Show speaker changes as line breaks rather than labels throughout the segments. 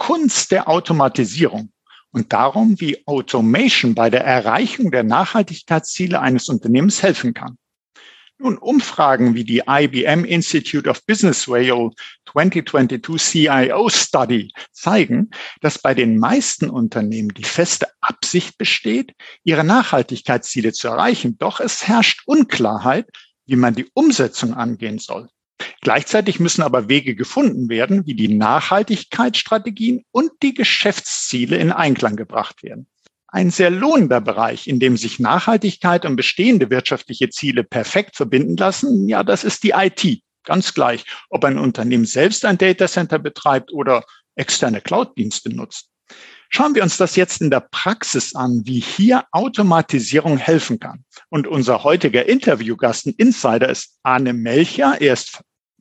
Kunst der Automatisierung und darum, wie Automation bei der Erreichung der Nachhaltigkeitsziele eines Unternehmens helfen kann. Nun, Umfragen wie die IBM Institute of Business Whale 2022 CIO Study zeigen, dass bei den meisten Unternehmen die feste Absicht besteht, ihre Nachhaltigkeitsziele zu erreichen. Doch es herrscht Unklarheit, wie man die Umsetzung angehen soll. Gleichzeitig müssen aber Wege gefunden werden, wie die Nachhaltigkeitsstrategien und die Geschäftsziele in Einklang gebracht werden. Ein sehr lohnender Bereich, in dem sich Nachhaltigkeit und bestehende wirtschaftliche Ziele perfekt verbinden lassen, ja, das ist die IT. Ganz gleich, ob ein Unternehmen selbst ein Datacenter betreibt oder externe Cloud-Dienste nutzt. Schauen wir uns das jetzt in der Praxis an, wie hier Automatisierung helfen kann. Und unser heutiger Interviewgast, ein Insider, ist Arne Melcher. Er ist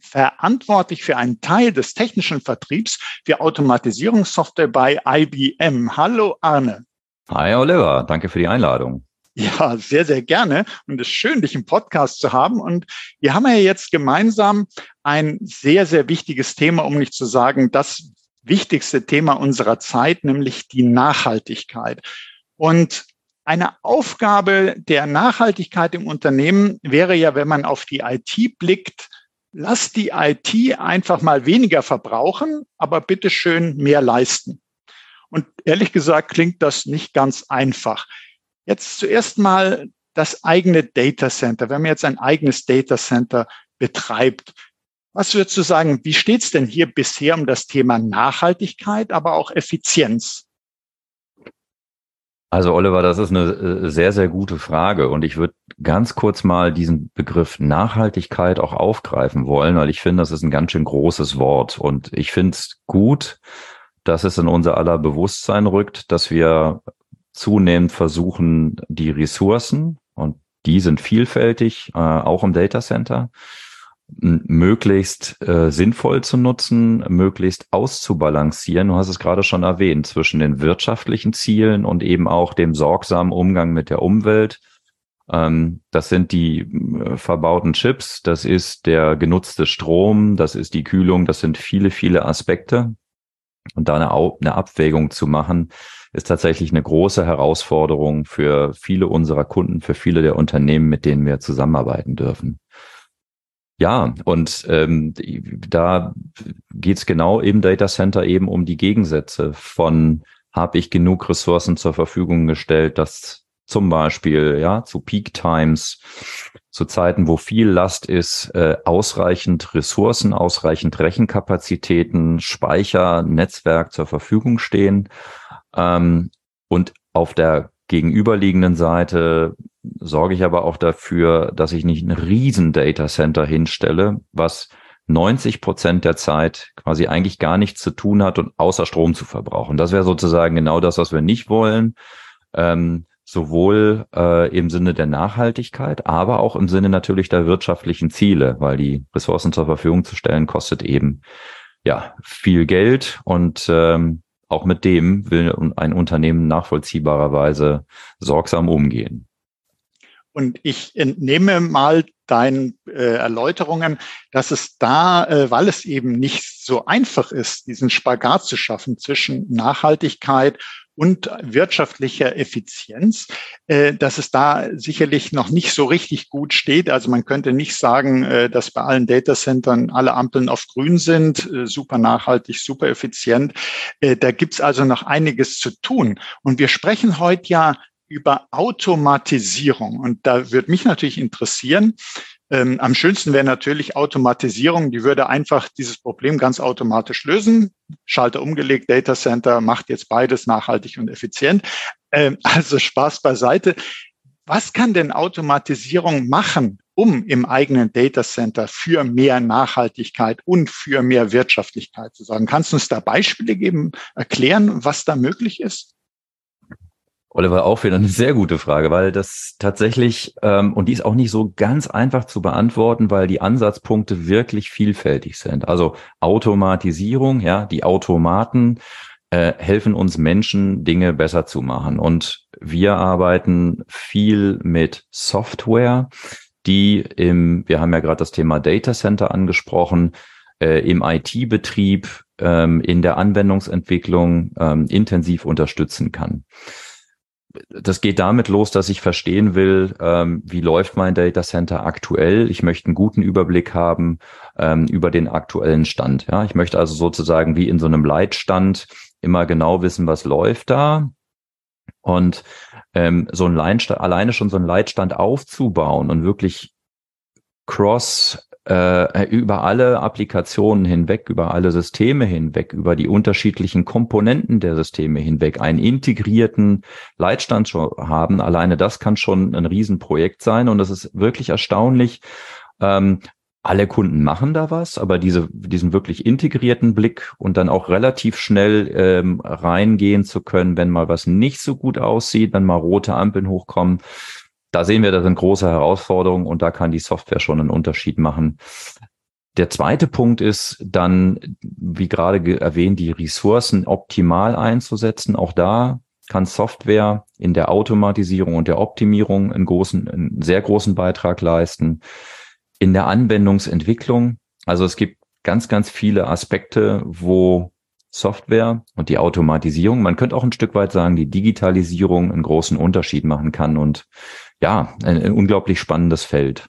verantwortlich für einen Teil des technischen Vertriebs für Automatisierungssoftware bei IBM. Hallo Arne.
Hi Oliver, danke für die Einladung.
Ja, sehr, sehr gerne. Und es ist schön, dich im Podcast zu haben. Und wir haben ja jetzt gemeinsam ein sehr, sehr wichtiges Thema, um nicht zu sagen, das wichtigste Thema unserer Zeit, nämlich die Nachhaltigkeit. Und eine Aufgabe der Nachhaltigkeit im Unternehmen wäre ja, wenn man auf die IT blickt, lass die IT einfach mal weniger verbrauchen, aber bitte schön mehr leisten. Und ehrlich gesagt klingt das nicht ganz einfach. Jetzt zuerst mal das eigene Data Center. Wenn man jetzt ein eigenes Data Center betreibt, was würdest du sagen, wie steht es denn hier bisher um das Thema Nachhaltigkeit, aber auch Effizienz?
Also Oliver, das ist eine äh, sehr, sehr gute Frage. Und ich würde ganz kurz mal diesen Begriff Nachhaltigkeit auch aufgreifen wollen, weil ich finde, das ist ein ganz schön großes Wort. Und ich finde es gut, dass es in unser aller Bewusstsein rückt, dass wir zunehmend versuchen, die Ressourcen und die sind vielfältig, äh, auch im Data Center, möglichst äh, sinnvoll zu nutzen, möglichst auszubalancieren. Du hast es gerade schon erwähnt, zwischen den wirtschaftlichen Zielen und eben auch dem sorgsamen Umgang mit der Umwelt. Ähm, das sind die äh, verbauten Chips, das ist der genutzte Strom, das ist die Kühlung, das sind viele, viele Aspekte. Und da eine, eine Abwägung zu machen, ist tatsächlich eine große Herausforderung für viele unserer Kunden, für viele der Unternehmen, mit denen wir zusammenarbeiten dürfen. Ja, und ähm, da geht's genau im Data Center eben um die Gegensätze von habe ich genug Ressourcen zur Verfügung gestellt, dass zum Beispiel ja zu Peak Times, zu Zeiten, wo viel Last ist, äh, ausreichend Ressourcen, ausreichend Rechenkapazitäten, Speicher, Netzwerk zur Verfügung stehen. Ähm, und auf der gegenüberliegenden Seite sorge ich aber auch dafür, dass ich nicht ein riesen Data Center hinstelle, was 90 Prozent der Zeit quasi eigentlich gar nichts zu tun hat und außer Strom zu verbrauchen. Das wäre sozusagen genau das, was wir nicht wollen. Ähm, sowohl äh, im Sinne der Nachhaltigkeit, aber auch im Sinne natürlich der wirtschaftlichen Ziele, weil die Ressourcen zur Verfügung zu stellen kostet eben ja viel Geld und ähm, auch mit dem will ein Unternehmen nachvollziehbarerweise sorgsam umgehen.
Und ich entnehme mal deinen äh, Erläuterungen, dass es da, äh, weil es eben nicht so einfach ist, diesen Spagat zu schaffen zwischen Nachhaltigkeit und wirtschaftlicher Effizienz, äh, dass es da sicherlich noch nicht so richtig gut steht. Also man könnte nicht sagen, äh, dass bei allen Datacentern alle Ampeln auf grün sind, äh, super nachhaltig, super effizient. Da gibt's also noch einiges zu tun. Und wir sprechen heute ja über Automatisierung. Und da würde mich natürlich interessieren, ähm, am schönsten wäre natürlich Automatisierung, die würde einfach dieses Problem ganz automatisch lösen. Schalter umgelegt, Data Center macht jetzt beides nachhaltig und effizient. Ähm, also Spaß beiseite. was kann denn Automatisierung machen, um im eigenen Data Center für mehr Nachhaltigkeit und für mehr Wirtschaftlichkeit zu sorgen? Kannst du uns da Beispiele geben, erklären, was da möglich ist?
Oliver, auch wieder eine sehr gute Frage, weil das tatsächlich, ähm, und die ist auch nicht so ganz einfach zu beantworten, weil die Ansatzpunkte wirklich vielfältig sind. Also Automatisierung, ja, die Automaten äh, helfen uns Menschen, Dinge besser zu machen. Und wir arbeiten viel mit Software, die im, wir haben ja gerade das Thema Data Center angesprochen, äh, im IT-Betrieb, ähm, in der Anwendungsentwicklung ähm, intensiv unterstützen kann das geht damit los, dass ich verstehen will, ähm, wie läuft mein Data Center aktuell. Ich möchte einen guten Überblick haben ähm, über den aktuellen Stand. Ja, ich möchte also sozusagen wie in so einem Leitstand immer genau wissen, was läuft da. Und ähm, so ein Leitstand, alleine schon so ein Leitstand aufzubauen und wirklich cross äh, über alle Applikationen hinweg, über alle Systeme hinweg, über die unterschiedlichen Komponenten der Systeme hinweg einen integrierten Leitstand schon haben. Alleine das kann schon ein Riesenprojekt sein und das ist wirklich erstaunlich. Ähm, alle Kunden machen da was, aber diese, diesen wirklich integrierten Blick und dann auch relativ schnell ähm, reingehen zu können, wenn mal was nicht so gut aussieht, wenn mal rote Ampeln hochkommen, da sehen wir, das sind große Herausforderungen und da kann die Software schon einen Unterschied machen. Der zweite Punkt ist dann, wie gerade erwähnt, die Ressourcen optimal einzusetzen. Auch da kann Software in der Automatisierung und der Optimierung einen großen, einen sehr großen Beitrag leisten. In der Anwendungsentwicklung, also es gibt ganz, ganz viele Aspekte, wo Software und die Automatisierung, man könnte auch ein Stück weit sagen, die Digitalisierung einen großen Unterschied machen kann. Und ja, ein, ein unglaublich spannendes Feld.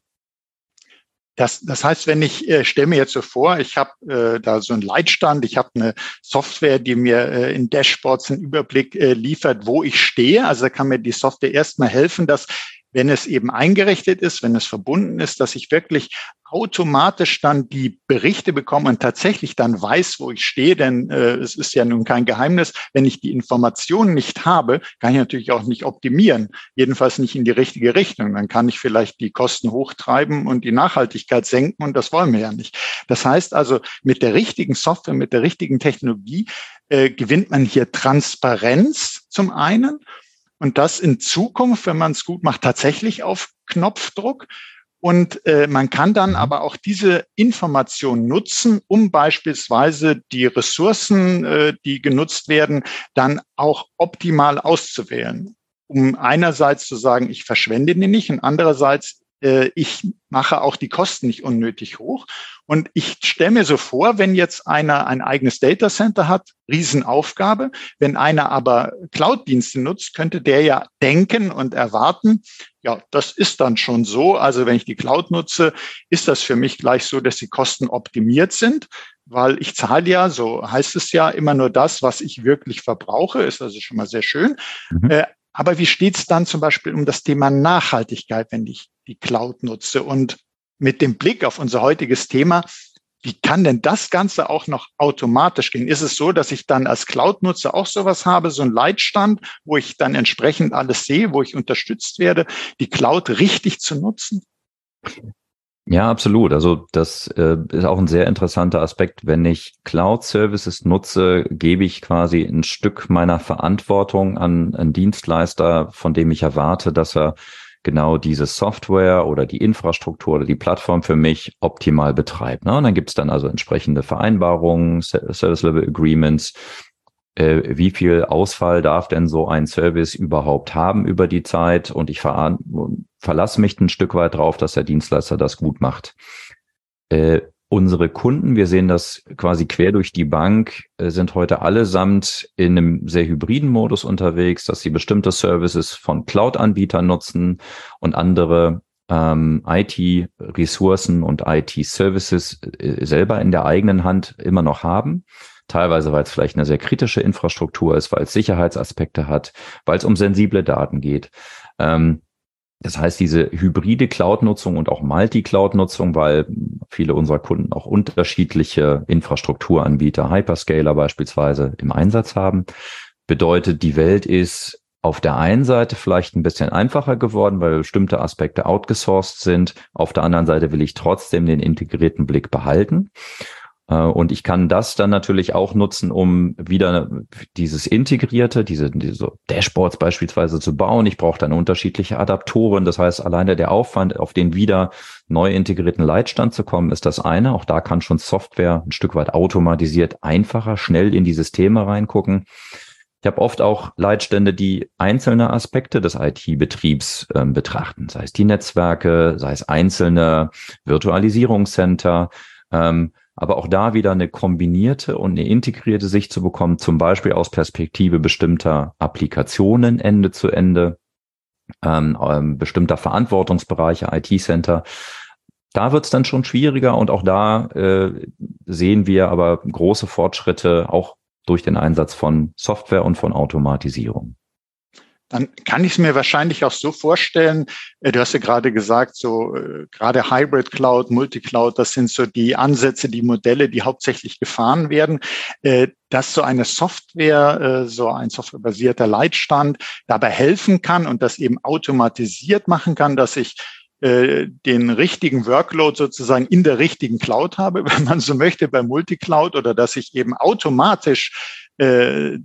Das, das heißt, wenn ich äh, stelle mir jetzt so vor, ich habe äh, da so einen Leitstand, ich habe eine Software, die mir äh, in Dashboards einen Überblick äh, liefert, wo ich stehe. Also da kann mir die Software erstmal helfen, dass wenn es eben eingerichtet ist, wenn es verbunden ist, dass ich wirklich automatisch dann die Berichte bekomme und tatsächlich dann weiß, wo ich stehe, denn äh, es ist ja nun kein Geheimnis, wenn ich die Informationen nicht habe, kann ich natürlich auch nicht optimieren, jedenfalls nicht in die richtige Richtung. Dann kann ich vielleicht die Kosten hochtreiben und die Nachhaltigkeit senken und das wollen wir ja nicht. Das heißt also, mit der richtigen Software, mit der richtigen Technologie äh, gewinnt man hier Transparenz zum einen und das in Zukunft, wenn man es gut macht, tatsächlich auf Knopfdruck. Und äh, man kann dann mhm. aber auch diese Information nutzen, um beispielsweise die Ressourcen, äh, die genutzt werden, dann auch optimal auszuwählen. Um einerseits zu sagen, ich verschwende die nicht und andererseits äh, ich mache auch die Kosten nicht unnötig hoch. Und ich stelle mir so vor, wenn jetzt einer ein eigenes Data Center hat, Riesenaufgabe. Wenn einer aber Cloud-Dienste nutzt, könnte der ja denken und erwarten, ja, das ist dann schon so. Also wenn ich die Cloud nutze, ist das für mich gleich so, dass die Kosten optimiert sind, weil ich zahle ja, so heißt es ja, immer nur das, was ich wirklich verbrauche, ist also schon mal sehr schön. Mhm. Äh, aber wie steht es dann zum Beispiel um das Thema Nachhaltigkeit, wenn ich die Cloud nutze? Und mit dem Blick auf unser heutiges Thema, wie kann denn das Ganze auch noch automatisch gehen? Ist es so, dass ich dann als Cloud-Nutzer auch sowas habe, so ein Leitstand, wo ich dann entsprechend alles sehe, wo ich unterstützt werde, die Cloud richtig zu nutzen?
Ja, absolut. Also das äh, ist auch ein sehr interessanter Aspekt. Wenn ich Cloud-Services nutze, gebe ich quasi ein Stück meiner Verantwortung an einen Dienstleister, von dem ich erwarte, dass er genau diese Software oder die Infrastruktur oder die Plattform für mich optimal betreibt. Ne? Und dann gibt es dann also entsprechende Vereinbarungen, Service Level Agreements, wie viel Ausfall darf denn so ein Service überhaupt haben über die Zeit und ich ver verlasse mich ein Stück weit drauf, dass der Dienstleister das gut macht. Äh, unsere Kunden, wir sehen das quasi quer durch die Bank, äh, sind heute allesamt in einem sehr hybriden Modus unterwegs, dass sie bestimmte Services von Cloud-Anbietern nutzen und andere ähm, IT-Ressourcen und IT-Services äh, selber in der eigenen Hand immer noch haben teilweise weil es vielleicht eine sehr kritische Infrastruktur ist, weil es Sicherheitsaspekte hat, weil es um sensible Daten geht. Ähm, das heißt, diese hybride Cloud-Nutzung und auch Multi-Cloud-Nutzung, weil viele unserer Kunden auch unterschiedliche Infrastrukturanbieter, Hyperscaler beispielsweise im Einsatz haben, bedeutet, die Welt ist auf der einen Seite vielleicht ein bisschen einfacher geworden, weil bestimmte Aspekte outgesourced sind. Auf der anderen Seite will ich trotzdem den integrierten Blick behalten. Äh, und ich kann das dann natürlich auch nutzen, um wieder dieses Integrierte, diese, diese Dashboards beispielsweise zu bauen. Ich brauche dann unterschiedliche Adaptoren. Das heißt, alleine der Aufwand, auf den wieder neu integrierten Leitstand zu kommen, ist das eine. Auch da kann schon Software ein Stück weit automatisiert einfacher, schnell in die Systeme reingucken. Ich habe oft auch Leitstände, die einzelne Aspekte des IT-Betriebs äh, betrachten, sei es die Netzwerke, sei es einzelne Virtualisierungscenter. Ähm, aber auch da wieder eine kombinierte und eine integrierte Sicht zu bekommen, zum Beispiel aus Perspektive bestimmter Applikationen Ende zu Ende, ähm, ähm, bestimmter Verantwortungsbereiche, IT-Center. Da wird es dann schon schwieriger und auch da äh, sehen wir aber große Fortschritte auch durch den Einsatz von Software und von Automatisierung.
Dann kann ich es mir wahrscheinlich auch so vorstellen, äh, du hast ja gerade gesagt, so äh, gerade Hybrid Cloud, Multicloud, das sind so die Ansätze, die Modelle, die hauptsächlich gefahren werden, äh, dass so eine Software, so ein softwarebasierter Leitstand dabei helfen kann und das eben automatisiert machen kann, dass ich den richtigen Workload sozusagen in der richtigen Cloud habe, wenn man so möchte, bei Multicloud oder dass ich eben automatisch äh,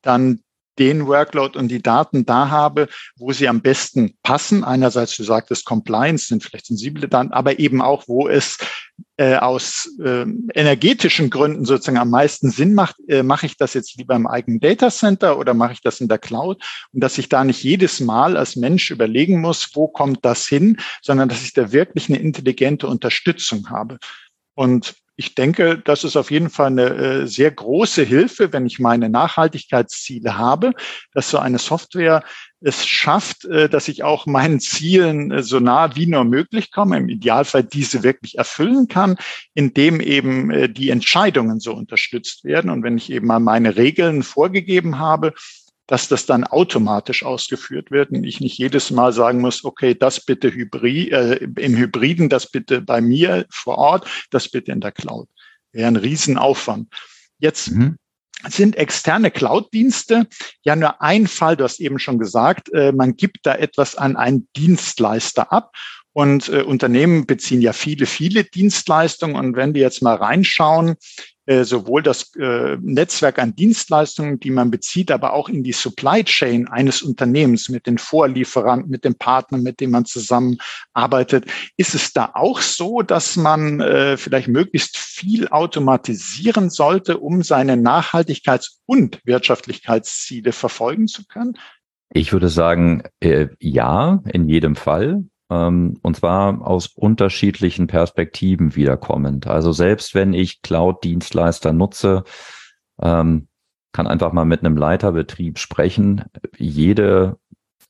dann den Workload und die Daten da habe, wo sie am besten passen. Einerseits, du sagtest, Compliance sind vielleicht sensible Daten, aber eben auch, wo es äh, aus äh, energetischen Gründen sozusagen am meisten Sinn macht, äh, mache ich das jetzt lieber im eigenen Data Center oder mache ich das in der Cloud? Und dass ich da nicht jedes Mal als Mensch überlegen muss, wo kommt das hin, sondern dass ich da wirklich eine intelligente Unterstützung habe. Und ich denke, das ist auf jeden Fall eine äh, sehr große Hilfe, wenn ich meine Nachhaltigkeitsziele habe, dass so eine Software es schafft, äh, dass ich auch meinen Zielen äh, so nah wie nur möglich komme, im Idealfall diese wirklich erfüllen kann, indem eben die Entscheidungen so unterstützt werden. Und wenn ich eben mal meine Regeln vorgegeben habe, dass das dann automatisch ausgeführt wird und ich nicht jedes Mal sagen muss, okay, das bitte Hybrid, äh, im Hybriden, das bitte bei mir vor Ort, das bitte in der Cloud. Wäre ein Riesenaufwand. Jetzt mhm. sind externe Cloud-Dienste ja nur ein Fall, du hast eben schon gesagt, äh, man gibt da etwas an einen Dienstleister ab und äh, Unternehmen beziehen ja viele, viele Dienstleistungen. Und wenn die jetzt mal reinschauen äh, sowohl das äh, Netzwerk an Dienstleistungen, die man bezieht, aber auch in die Supply Chain eines Unternehmens mit den Vorlieferanten, mit den Partnern, mit denen man zusammenarbeitet. Ist es da auch so, dass man äh, vielleicht möglichst viel automatisieren sollte, um seine Nachhaltigkeits- und Wirtschaftlichkeitsziele verfolgen zu können?
Ich würde sagen, äh, ja, in jedem Fall. Ähm, und zwar aus unterschiedlichen Perspektiven wiederkommend. Also selbst wenn ich Cloud-Dienstleister nutze, ähm, kann einfach mal mit einem Leiterbetrieb sprechen. Jede,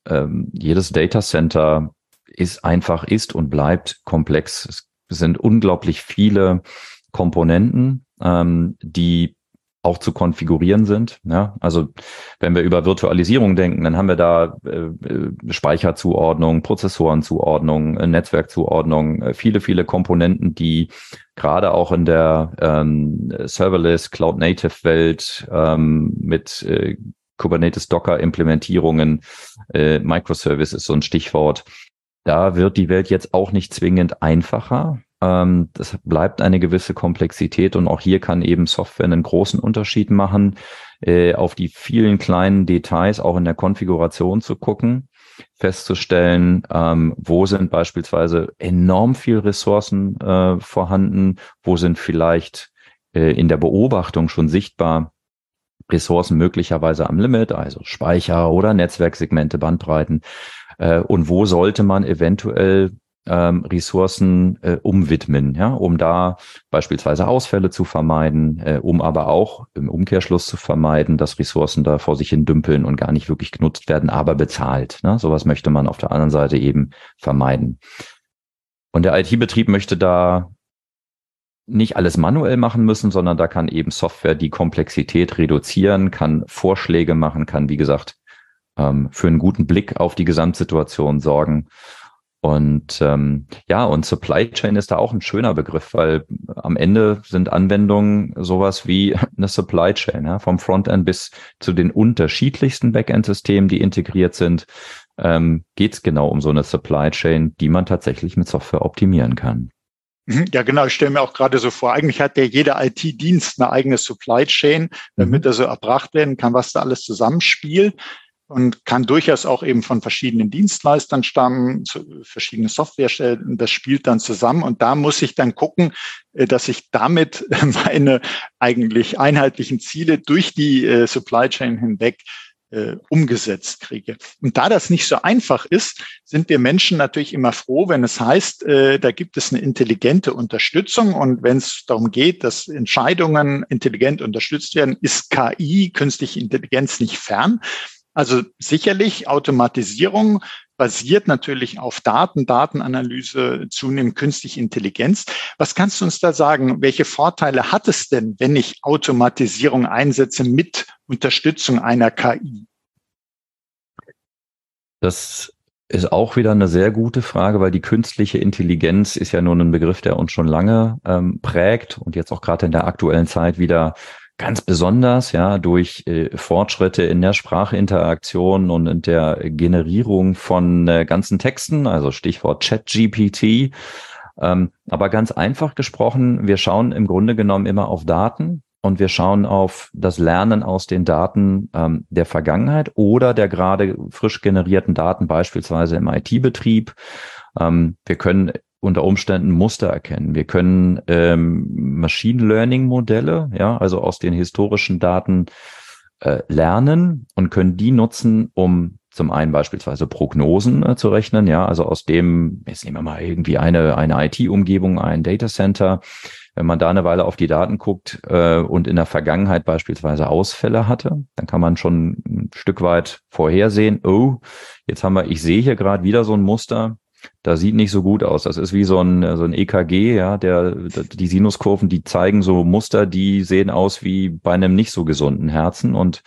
ähm, jedes Data Center ist einfach, ist und bleibt komplex. Es sind unglaublich viele Komponenten, die auch zu konfigurieren sind. Ja, also wenn wir über Virtualisierung denken, dann haben wir da äh, äh Speicherzuordnung, Prozessorenzuordnung, äh, Netzwerkzuordnung, äh, viele, viele Komponenten, die gerade auch in der ähm, Serverless Cloud Native Welt ähm, mit äh, Kubernetes Docker Implementierungen, äh, Microservice ist so ein Stichwort. Da wird die Welt jetzt auch nicht zwingend einfacher, ähm, das bleibt eine gewisse Komplexität und auch hier kann eben Software einen großen Unterschied machen, äh, auf die vielen kleinen Details auch in der Konfiguration zu gucken, festzustellen, ähm, wo sind beispielsweise enorm viel Ressourcen äh, vorhanden, wo sind vielleicht äh, in der Beobachtung schon sichtbar Ressourcen möglicherweise am Limit, also Speicher oder Netzwerksegmente, Bandbreiten. Äh, und wo sollte man eventuell ähm, Ressourcen äh, umwidmen, ja, um da beispielsweise Ausfälle zu vermeiden, äh, um aber auch im Umkehrschluss zu vermeiden, dass Ressourcen da vor sich hin dümpeln und gar nicht wirklich genutzt werden, aber bezahlt. Ne? Sowas möchte man auf der anderen Seite eben vermeiden. Und der IT-Betrieb möchte da nicht alles manuell machen müssen, sondern da kann eben Software die Komplexität reduzieren, kann Vorschläge machen, kann, wie gesagt, ähm, für einen guten Blick auf die Gesamtsituation sorgen Und ähm, ja, und Supply Chain ist da auch ein schöner Begriff, weil am Ende sind Anwendungen sowas wie eine Supply Chain, ja, vom Frontend bis zu den unterschiedlichsten Backend-Systemen, die integriert sind, ähm, geht es genau um so eine Supply Chain, die man tatsächlich mit Software optimieren kann.
Mhm. Ja, genau. Ich stelle mir auch gerade so vor, eigentlich hat ja jeder IT-Dienst eine eigene Supply Chain, damit mhm. er so erbracht werden kann, was da alles zusammenspielt und kann durchaus auch eben von verschiedenen Dienstleistern stammen, verschiedene Softwarestellen. Das spielt dann zusammen und da muss ich dann gucken, äh, dass ich damit meine eigentlich einheitlichen Ziele durch die äh, Supply Chain hinweg äh, umgesetzt kriege. Und da das nicht so einfach ist, sind wir Menschen natürlich immer froh, wenn es heißt, da gibt es eine intelligente Unterstützung. Und wenn es darum geht, dass Entscheidungen intelligent unterstützt werden, ist KI, künstliche Intelligenz, nicht fern. Also sicherlich Automatisierung basiert natürlich auf Daten, Datenanalyse, zunehmend künstliche Intelligenz. Was kannst du uns da sagen? Welche Vorteile hat es denn, wenn ich Automatisierung einsetze mit Unterstützung einer KI?
Das ist auch wieder eine sehr gute Frage, weil die künstliche Intelligenz ist ja nun ein Begriff, der uns schon lange ähm, prägt und jetzt auch gerade in der aktuellen Zeit wieder ganz besonders ja durch äh, Fortschritte in der Sprachinteraktion und in der Generierung von äh, ganzen Texten, also Stichwort ChatGPT. Ähm, aber ganz einfach gesprochen, wir schauen im Grunde genommen immer auf Daten und wir schauen auf das Lernen aus den Daten ähm, der Vergangenheit oder der gerade frisch generierten Daten, beispielsweise im IT-Betrieb. Ähm, wir können unter Umständen Muster erkennen. Wir können ähm, Machine Learning Modelle, ja, also aus den historischen Daten äh, lernen und können die nutzen, um zum einen beispielsweise Prognosen äh, zu rechnen, ja, also aus dem, jetzt nehmen wir mal irgendwie eine, eine IT-Umgebung, ein Datacenter. Wenn man da eine Weile auf die Daten guckt äh, und in der Vergangenheit beispielsweise Ausfälle hatte, dann kann man schon ein Stück weit vorhersehen, oh, jetzt haben wir, ich sehe hier gerade wieder so ein Muster, das sieht nicht so gut aus. Das ist wie so ein, so ein EKG, ja, der, die Sinuskurven, die zeigen so Muster, die sehen aus wie bei einem nicht so gesunden Herzen. Und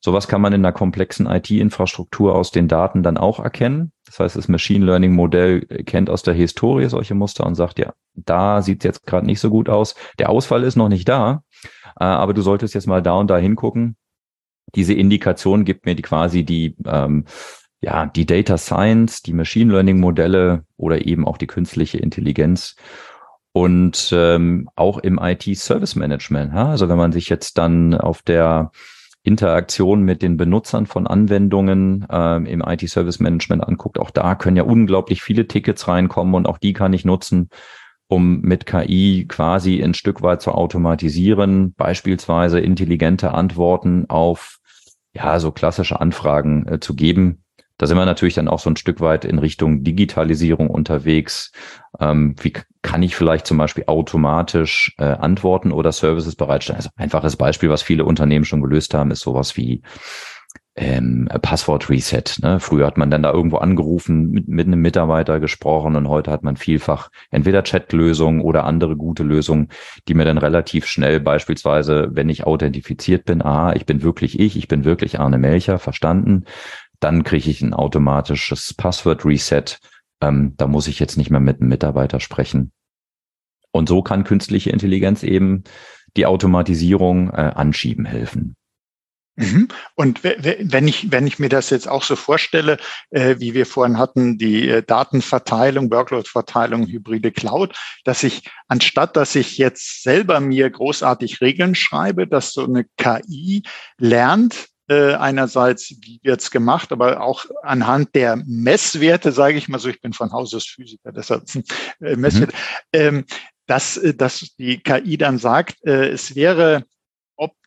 sowas kann man in einer komplexen IT-Infrastruktur aus den Daten dann auch erkennen. Das heißt, das Machine Learning Modell kennt aus der Historie solche Muster und sagt, ja, da sieht es jetzt gerade nicht so gut aus. Der Ausfall ist noch nicht da, äh, aber du solltest jetzt mal da und da hingucken. Diese Indikation gibt mir die quasi die ähm, ja, die Data Science, die Machine Learning Modelle oder eben auch die künstliche Intelligenz und ähm, auch im IT Service Management. Ja? Also wenn man sich jetzt dann auf der Interaktion mit den Benutzern von Anwendungen ähm, im IT Service Management anguckt, auch da können ja unglaublich viele Tickets reinkommen und auch die kann ich nutzen, um mit KI quasi ein Stück weit zu automatisieren, beispielsweise intelligente Antworten auf ja so klassische Anfragen äh, zu geben, da sind wir natürlich dann auch so ein Stück weit in Richtung Digitalisierung unterwegs. Ähm, wie kann ich vielleicht zum Beispiel automatisch äh, Antworten oder Services bereitstellen? Also einfaches Beispiel, was viele Unternehmen schon gelöst haben, ist sowas wie ähm, Passwort Reset. Ne? Früher hat man dann da irgendwo angerufen, mit, mit einem Mitarbeiter gesprochen und heute hat man vielfach entweder Chat-Lösungen oder andere gute Lösungen, die mir dann relativ schnell beispielsweise, wenn ich authentifiziert bin, ah, ich bin wirklich ich, ich bin wirklich Arne Melcher, verstanden, dann kriege ich ein automatisches Passwort-Reset. Ähm, da muss ich jetzt nicht mehr mit einem Mitarbeiter sprechen. Und so kann künstliche Intelligenz eben die Automatisierung äh, anschieben helfen.
Mhm. Und wenn ich, wenn ich mir das jetzt auch so vorstelle, äh, wie wir vorhin hatten, die äh, Datenverteilung, Workload-Verteilung, hybride Cloud, dass ich, anstatt dass ich jetzt selber mir großartig Regeln schreibe, dass so eine KI lernt, äh, einerseits, wie wird's gemacht, aber auch anhand der Messwerte, sage ich mal so, ich bin von Haus aus Physiker, deshalb äh, Messwerte, mhm. ähm, dass, äh, dass die KI dann sagt, äh, es wäre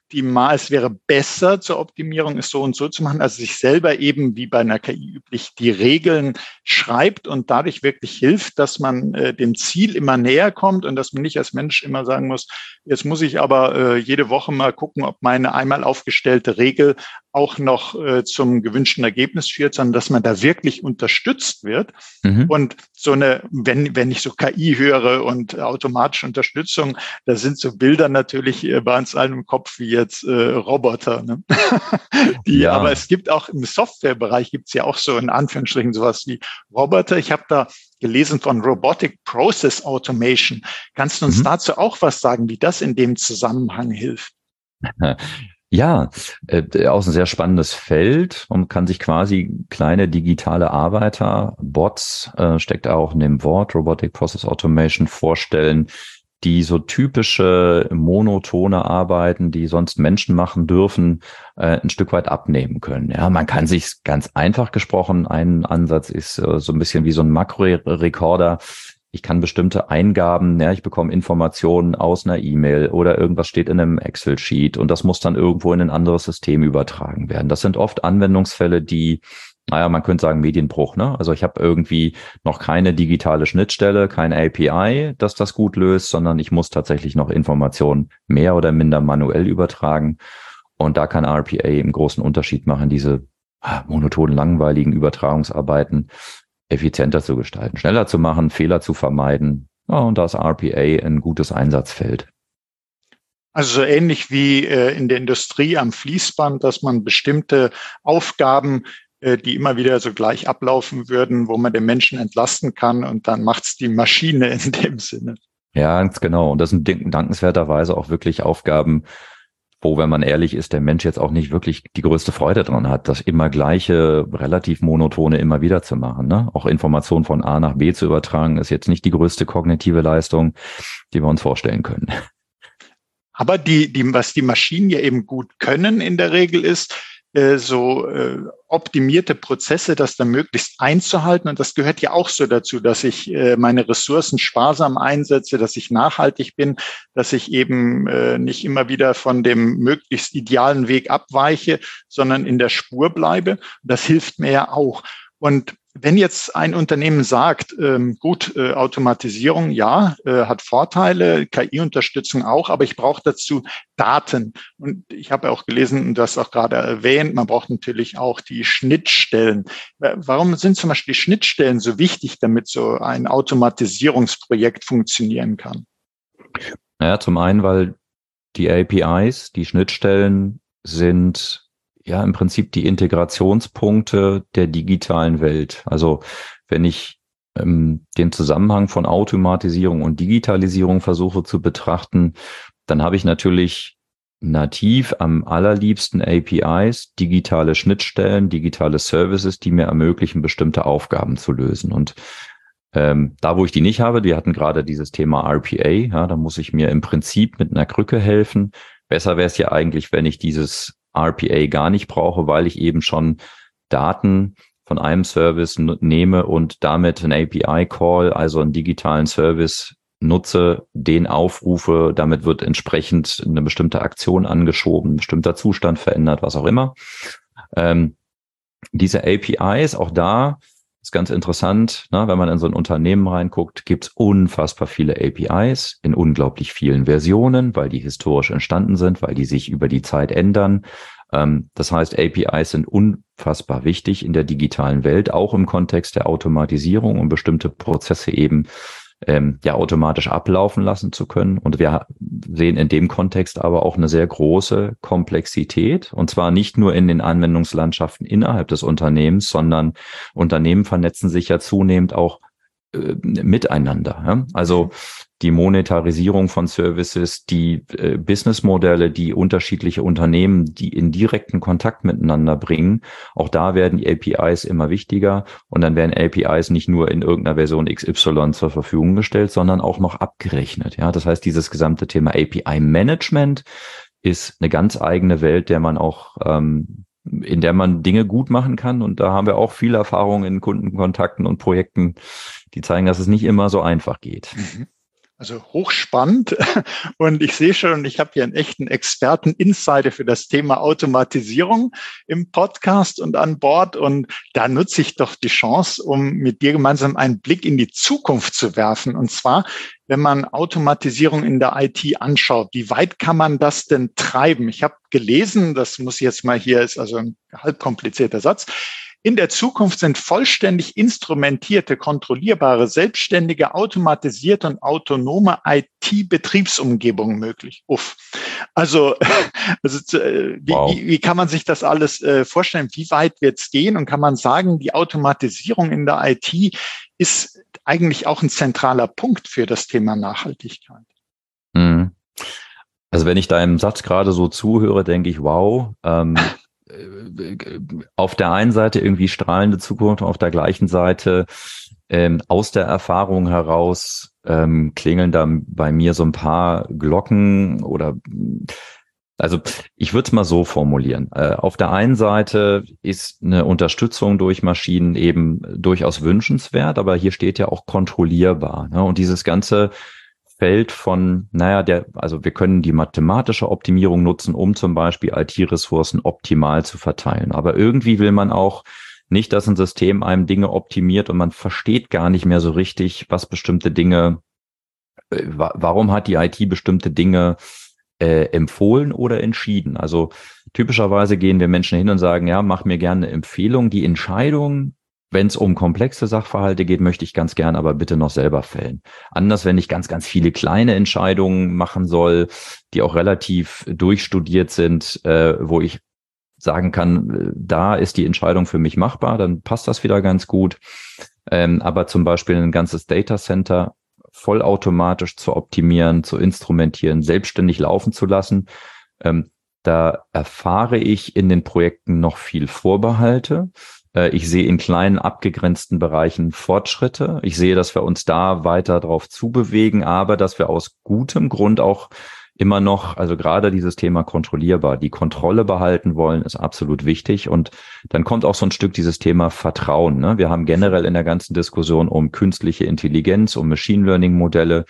optimal, es wäre besser zur Optimierung, es so und so zu machen, also sich selber eben wie bei einer KI üblich die Regeln schreibt und dadurch wirklich hilft, dass man äh, dem Ziel immer näher kommt und dass man nicht als Mensch immer sagen muss, jetzt muss ich aber äh, jede Woche mal gucken, ob meine einmal aufgestellte Regel auch noch äh, zum gewünschten Ergebnis führt, sondern dass man da wirklich unterstützt wird. Mhm. Und so eine, wenn, wenn ich so KI höre und automatische Unterstützung, da sind so Bilder natürlich äh, bei uns allen im Kopf wie jetzt äh, Roboter. Ne? Die, ja. Aber es gibt auch im Softwarebereich gibt es ja auch so in Anführungsstrichen sowas wie Roboter. Ich habe da gelesen von Robotic Process Automation. Kannst du uns mhm. dazu auch was sagen, wie das in dem Zusammenhang hilft?
Ja, äh, auch ein sehr spannendes Feld und kann sich quasi kleine digitale Arbeiter, Bots, äh, steckt auch in dem Wort Robotic Process Automation vorstellen, die so typische monotone Arbeiten, die sonst Menschen machen dürfen, äh, ein Stück weit abnehmen können. Ja, man kann sich ganz einfach gesprochen, ein Ansatz ist äh, so ein bisschen wie so ein Makrorekorder ich kann bestimmte Eingaben, ja, ich bekomme Informationen aus einer E-Mail oder irgendwas steht in einem Excel-Sheet und das muss dann irgendwo in ein anderes System übertragen werden. Das sind oft Anwendungsfälle, die naja, man könnte sagen Medienbruch. Ne? Also ich habe irgendwie noch keine digitale Schnittstelle, kein API, das das gut löst, sondern ich muss tatsächlich noch Informationen mehr oder minder manuell übertragen. Und da kann RPA im großen Unterschied machen, diese ah, monotonen, langweiligen Übertragungsarbeiten effizienter zu gestalten, schneller zu machen, Fehler zu vermeiden. Ja, und da ist RPA ein gutes Einsatzfeld.
Also so ähnlich wie äh, in der Industrie am Fließband, dass man bestimmte Aufgaben, die immer wieder so gleich ablaufen würden, wo man den Menschen entlasten kann und dann macht es die Maschine in dem Sinne.
Ja, ganz genau. Und das sind dankenswerterweise auch wirklich Aufgaben, wo, wenn man ehrlich ist, der Mensch jetzt auch nicht wirklich die größte Freude dran hat, das immer gleiche, relativ monotone immer wieder zu machen. Ne? Auch Informationen von A nach B zu übertragen, ist jetzt nicht die größte kognitive Leistung, die wir uns vorstellen können.
Aber die, die, was die Maschinen ja eben gut können in der Regel ist, äh, so äh, optimierte Prozesse, das dann möglichst einzuhalten. Und das gehört ja auch so dazu, dass ich äh, meine Ressourcen sparsam einsetze, dass ich nachhaltig bin, dass ich eben äh, nicht immer wieder von dem möglichst idealen Weg abweiche, sondern in der Spur bleibe. Das hilft mir ja auch. Und wenn jetzt ein Unternehmen sagt, ähm, gut, äh, Automatisierung, ja, äh, hat Vorteile, KI-Unterstützung auch, aber ich brauche dazu Daten. Und ich habe auch gelesen, du hast auch gerade erwähnt, man braucht natürlich auch die Schnittstellen. Warum sind zum Beispiel die Schnittstellen so wichtig, damit so ein Automatisierungsprojekt funktionieren kann?
Naja, zum einen, weil die APIs, die Schnittstellen sind ja im Prinzip die Integrationspunkte der digitalen Welt. Also wenn ich ähm, den Zusammenhang von Automatisierung und Digitalisierung versuche zu betrachten, dann habe ich natürlich nativ am allerliebsten APIs, digitale Schnittstellen, digitale Services, die mir ermöglichen, bestimmte Aufgaben zu lösen. Und ähm, da, wo ich die nicht habe, wir hatten gerade dieses Thema RPA, ja, da muss ich mir im Prinzip mit einer Krücke helfen. Besser wäre es ja eigentlich, wenn ich dieses RPA gar nicht brauche, weil ich eben schon Daten von einem Service nehme und damit einen API-Call, also einen digitalen Service nutze, den aufrufe, damit wird entsprechend eine bestimmte Aktion angeschoben, ein bestimmter Zustand verändert, was auch immer. Ähm, diese APIs, auch da ist ganz interessant, ne, wenn man in so ein Unternehmen reinguckt, gibt es unfassbar viele APIs in unglaublich vielen Versionen, weil die historisch entstanden sind, weil die sich über die Zeit ändern. Ähm, das heißt, APIs sind unfassbar wichtig in der digitalen Welt, auch im Kontext der Automatisierung, um bestimmte Prozesse eben ähm, ja automatisch ablaufen lassen zu können. Und wir sehen in dem Kontext aber auch eine sehr große Komplexität. Und zwar nicht nur in den Anwendungslandschaften innerhalb des Unternehmens, sondern Unternehmen vernetzen sich ja zunehmend auch äh, miteinander. Ja? Also die Monetarisierung von Services, die äh, Businessmodelle, die unterschiedliche Unternehmen, die in direkten Kontakt miteinander bringen. Auch da werden die APIs immer wichtiger und dann werden APIs nicht nur in irgendeiner Version XY zur Verfügung gestellt, sondern auch noch abgerechnet. Ja, das heißt, dieses gesamte Thema API Management ist eine ganz eigene Welt, der man auch ähm, in der man Dinge gut machen kann. Und da haben wir auch viel Erfahrung in Kundenkontakten und Projekten, die zeigen, dass es nicht immer so einfach geht. Mhm.
Also hochspannend. Und ich sehe schon, ich habe hier einen echten Experten Insider für das Thema Automatisierung im Podcast und an Bord. Und da nutze ich doch die Chance, um mit dir gemeinsam einen Blick in die Zukunft zu werfen. Und zwar, wenn man Automatisierung in der IT anschaut, wie weit kann man das denn treiben? Ich habe gelesen, das muss jetzt mal hier, ist also ein halb komplizierter Satz, in der Zukunft sind vollständig instrumentierte, kontrollierbare, selbstständige, automatisierte und autonome IT-Betriebsumgebungen möglich. Uff. Also, also äh, wie, wow. wie, wie, kann man sich das alles äh, vorstellen? Wie weit wird es gehen? Und kann man sagen, die Automatisierung in der IT ist eigentlich auch ein zentraler Punkt für das Thema Nachhaltigkeit?
Mhm. Also wenn ich deinem Satz gerade so zuhöre, denke ich, wow, ähm, auf der einen Seite irgendwie strahlende Zukunft, auf der gleichen Seite ähm, aus der Erfahrung heraus ähm, klingeln da bei mir so ein paar Glocken oder also ich würde es mal so formulieren. Äh, auf der einen Seite ist eine Unterstützung durch Maschinen eben durchaus wünschenswert, aber hier steht ja auch kontrollierbar. Ne? Und dieses ganze Feld von, naja, der, also wir können die mathematische Optimierung nutzen, um zum Beispiel IT-Ressourcen optimal zu verteilen. Aber irgendwie will man auch nicht, dass ein System einem Dinge optimiert und man versteht gar nicht mehr so richtig, was bestimmte Dinge, äh, warum hat die IT bestimmte Dinge äh, empfohlen oder entschieden. Also typischerweise gehen wir Menschen hin und sagen, ja, mach mir gerne eine Empfehlung. Die Entscheidung wenn es um komplexe Sachverhalte geht, möchte ich ganz gern aber bitte noch selber fällen. Anders, wenn ich ganz, ganz viele kleine Entscheidungen machen soll, die auch relativ durchstudiert sind, äh, wo ich sagen kann, äh, da ist die Entscheidung für mich machbar, dann passt das wieder ganz gut. Ähm, aber zum Beispiel ein ganzes Data Center vollautomatisch zu optimieren, zu instrumentieren, selbstständig laufen zu lassen, ähm, da erfahre ich in den Projekten noch viel Vorbehalte. Äh, ich sehe in kleinen abgegrenzten Bereichen Fortschritte. Ich sehe, dass wir uns da weiter drauf zubewegen, aber dass wir aus gutem Grund auch immer noch, also gerade dieses Thema kontrollierbar, die Kontrolle behalten wollen, ist absolut wichtig. Und dann kommt auch so ein Stück dieses Thema Vertrauen. Ne? Wir haben generell in der ganzen Diskussion um künstliche Intelligenz, um Machine Learning Modelle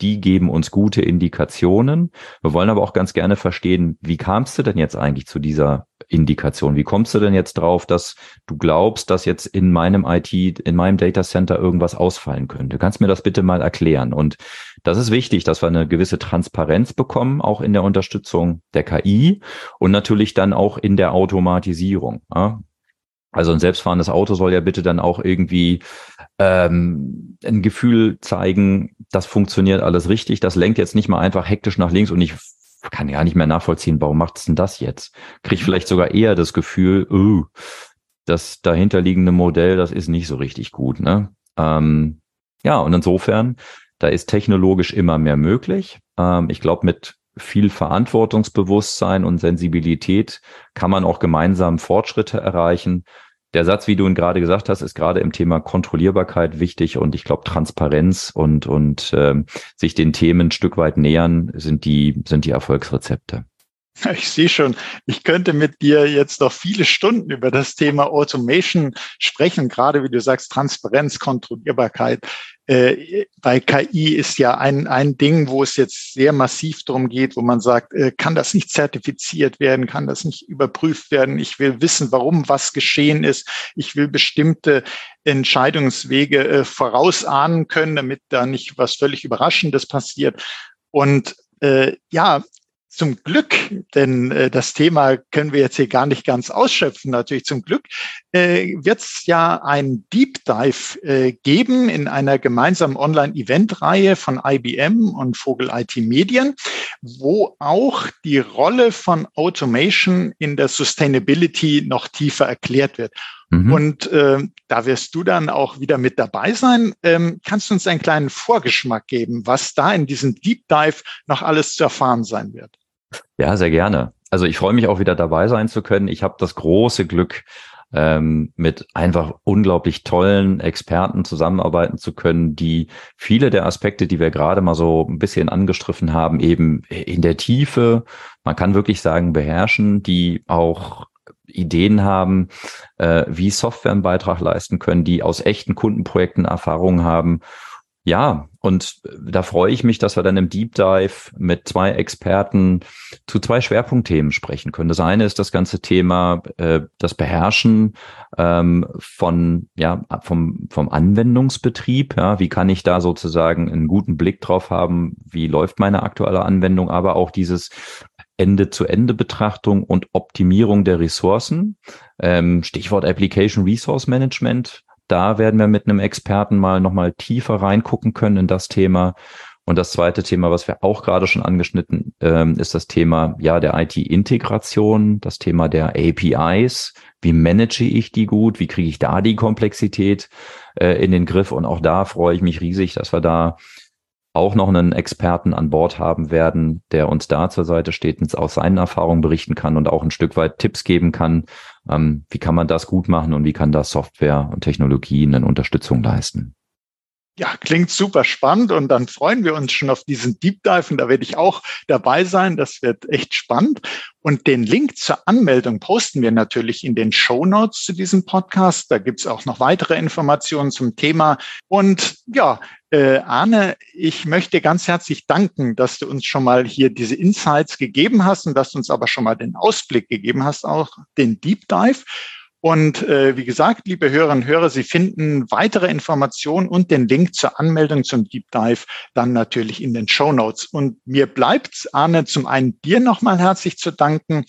die geben uns gute Indikationen. Wir wollen aber auch ganz gerne verstehen, wie kamst du denn jetzt eigentlich zu dieser Indikation? Wie kommst du denn jetzt drauf, dass du glaubst, dass jetzt in meinem IT, in meinem Data Center irgendwas ausfallen könnte? Kannst mir das bitte mal erklären? Und das ist wichtig, dass wir eine gewisse Transparenz bekommen, auch in der Unterstützung der KI und natürlich dann auch in der Automatisierung. Also ein selbstfahrendes Auto soll ja bitte dann auch irgendwie ähm, ein Gefühl zeigen, das funktioniert alles richtig. Das lenkt jetzt nicht mal einfach hektisch nach links und ich kann ja nicht mehr nachvollziehen, warum macht es denn das jetzt? Krieg vielleicht sogar eher das Gefühl, uh, das dahinterliegende Modell, das ist nicht so richtig gut. Ne? Ähm, ja, und insofern, da ist technologisch immer mehr möglich. Ähm, ich glaube, mit viel Verantwortungsbewusstsein und Sensibilität kann man auch gemeinsam Fortschritte erreichen der Satz, wie du ihn gerade gesagt hast, ist gerade im Thema Kontrollierbarkeit wichtig und ich glaube Transparenz und und ähm, sich den Themen ein Stück weit nähern sind die sind die Erfolgsrezepte.
Ich sehe schon, ich könnte mit dir jetzt noch viele Stunden über das Thema Automation sprechen, gerade wie du sagst, Transparenz, Kontrollierbarkeit. Äh, bei KI ist ja ein, ein Ding, wo es jetzt sehr massiv darum geht, wo man sagt, äh, kann das nicht zertifiziert werden, kann das nicht überprüft werden. Ich will wissen, warum was geschehen ist. Ich will bestimmte Entscheidungswege äh, vorausahnen können, damit da nicht was völlig Überraschendes passiert. Und äh, ja, zum Glück, denn äh, das Thema können wir jetzt hier gar nicht ganz ausschöpfen, natürlich zum Glück, äh, wird es ja ein Deep Dive äh, geben in einer gemeinsamen Online-Event-Reihe von IBM und Vogel IT Medien, wo auch die Rolle von Automation in der Sustainability noch tiefer erklärt wird. Mhm. Und äh, da wirst du dann auch wieder mit dabei sein. Ähm, kannst du uns einen kleinen Vorgeschmack geben, was da in diesem Deep Dive noch alles zu erfahren sein wird?
Ja, sehr gerne. Also ich freue mich auch wieder dabei sein zu können. Ich habe das große Glück, ähm, mit einfach unglaublich tollen Experten zusammenarbeiten zu können, die viele der Aspekte, die wir gerade mal so ein bisschen angestriffen haben, eben in der Tiefe, man kann wirklich sagen, beherrschen, die auch Ideen haben, äh, wie Software einen Beitrag leisten können, die aus echten Kundenprojekten Erfahrungen haben Ja, und da freue ich mich, dass wir dann im Deep Dive mit zwei Experten zu zwei Schwerpunktthemen sprechen können. Das eine ist das ganze Thema äh, das Beherrschen ähm, von ja vom vom Anwendungsbetrieb. Ja, wie kann ich da sozusagen einen guten Blick drauf haben? Wie läuft meine aktuelle Anwendung? Aber auch dieses Ende-zu-Ende-Betrachtung und Optimierung der Ressourcen. Ähm, Stichwort Application Resource Management da werden wir mit einem Experten mal nochmal tiefer reingucken können in das Thema. Und das zweite Thema, was wir auch gerade schon angeschnitten, ähm, ist das Thema ja der IT-Integration, das Thema der APIs. Wie manage ich die gut? Wie kriege ich da die Komplexität äh, in den Griff? Und auch da freue ich mich riesig, dass wir da auch noch einen Experten an Bord haben werden, der uns da zur Seite steht und aus seinen Erfahrungen berichten kann und auch ein Stück weit Tipps geben kann, wie kann man das gut machen und wie kann da Software und Technologien eine Unterstützung leisten.
Ja, klingt super spannend und dann freuen wir uns schon auf diesen Deep Dive und da werde ich auch dabei sein. Das wird echt spannend. Und den Link zur Anmeldung posten wir natürlich in den Show Notes zu diesem Podcast. Da gibt's auch noch weitere Informationen zum Thema. Und ja, äh, Arne, ich möchte ganz herzlich danken, dass du uns schon mal hier diese Insights gegeben hast und dass du uns aber schon mal den Ausblick gegeben hast, auch den Deep Dive. Und äh, wie gesagt, liebe Hörerinnen und Hörer, Sie finden weitere Informationen und den Link zur Anmeldung zum Deep Dive dann natürlich in den Show Notes. Und mir bleibt, Arne, zum einen dir nochmal herzlich zu danken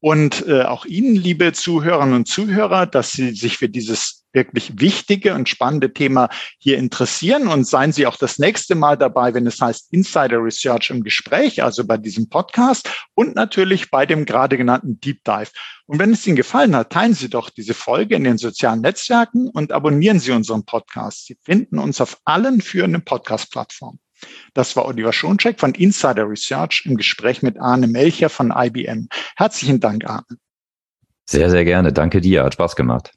und äh, auch Ihnen, liebe Zuhörerinnen und Zuhörer, dass Sie sich für dieses wirklich wichtige und spannende Thema hier interessieren. Und seien Sie auch das nächste Mal dabei, wenn es heißt Insider Research im Gespräch, also bei diesem Podcast und natürlich bei dem gerade genannten Deep Dive. Und wenn es Ihnen gefallen hat, teilen Sie doch diese Folge in den sozialen Netzwerken und abonnieren Sie unseren Podcast. Sie finden uns auf allen führenden Podcast-Plattformen. Das war Oliver Schoncheck von Insider Research im Gespräch mit Arne Melcher von IBM. Herzlichen Dank, Arne.
Sehr, sehr gerne. Danke dir. Hat Spaß gemacht.